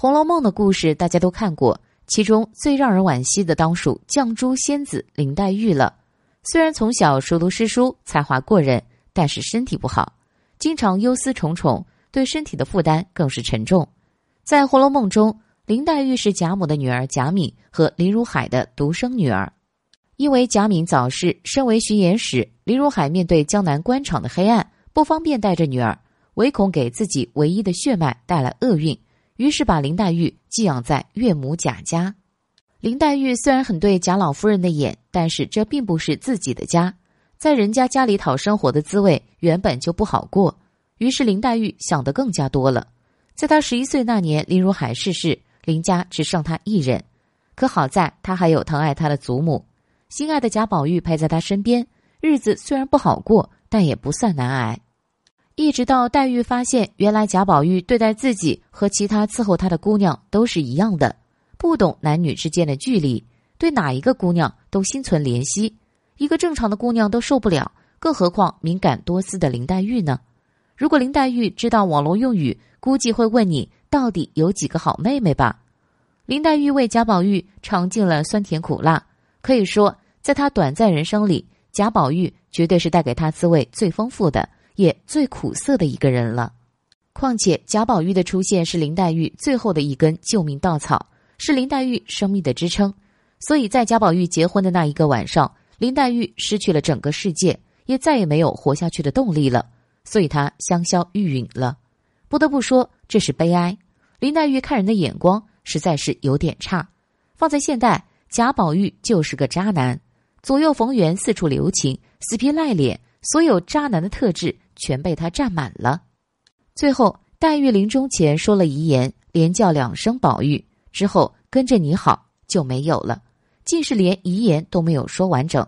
红楼梦》的故事大家都看过，其中最让人惋惜的当属绛珠仙子林黛玉了。虽然从小熟读诗书，才华过人，但是身体不好，经常忧思重重，对身体的负担更是沉重。在《红楼梦》中，林黛玉是贾母的女儿贾敏和林如海的独生女儿。因为贾敏早逝，身为巡盐使，林如海面对江南官场的黑暗，不方便带着女儿，唯恐给自己唯一的血脉带来厄运，于是把林黛玉寄养在岳母贾家。林黛玉虽然很对贾老夫人的眼，但是这并不是自己的家，在人家家里讨生活的滋味原本就不好过。于是林黛玉想的更加多了。在她十一岁那年，林如海逝世，林家只剩她一人。可好在她还有疼爱她的祖母，心爱的贾宝玉陪在她身边，日子虽然不好过，但也不算难挨。一直到黛玉发现，原来贾宝玉对待自己和其他伺候他的姑娘都是一样的。不懂男女之间的距离，对哪一个姑娘都心存怜惜，一个正常的姑娘都受不了，更何况敏感多思的林黛玉呢？如果林黛玉知道网络用语，估计会问你到底有几个好妹妹吧？林黛玉为贾宝玉尝尽了酸甜苦辣，可以说，在她短暂人生里，贾宝玉绝对是带给她滋味最丰富的，也最苦涩的一个人了。况且，贾宝玉的出现是林黛玉最后的一根救命稻草。是林黛玉生命的支撑，所以在贾宝玉结婚的那一个晚上，林黛玉失去了整个世界，也再也没有活下去的动力了，所以她香消玉殒了。不得不说，这是悲哀。林黛玉看人的眼光实在是有点差。放在现代，贾宝玉就是个渣男，左右逢源，四处留情，死皮赖脸，所有渣男的特质全被他占满了。最后，黛玉临终前说了遗言，连叫两声宝玉。之后跟着你好就没有了，竟是连遗言都没有说完整。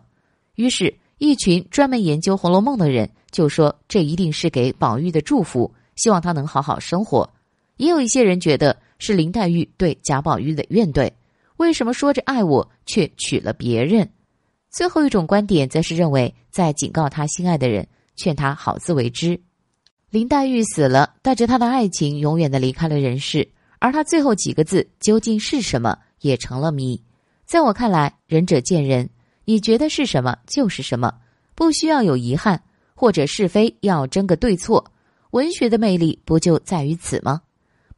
于是，一群专门研究《红楼梦》的人就说这一定是给宝玉的祝福，希望他能好好生活。也有一些人觉得是林黛玉对贾宝玉的怨怼，为什么说着爱我却娶了别人？最后一种观点则是认为在警告他心爱的人，劝他好自为之。林黛玉死了，带着他的爱情永远的离开了人世。而他最后几个字究竟是什么，也成了谜。在我看来，仁者见仁，你觉得是什么就是什么，不需要有遗憾，或者是非要争个对错。文学的魅力不就在于此吗？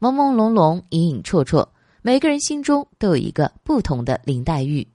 朦朦胧胧，隐隐绰绰，每个人心中都有一个不同的林黛玉。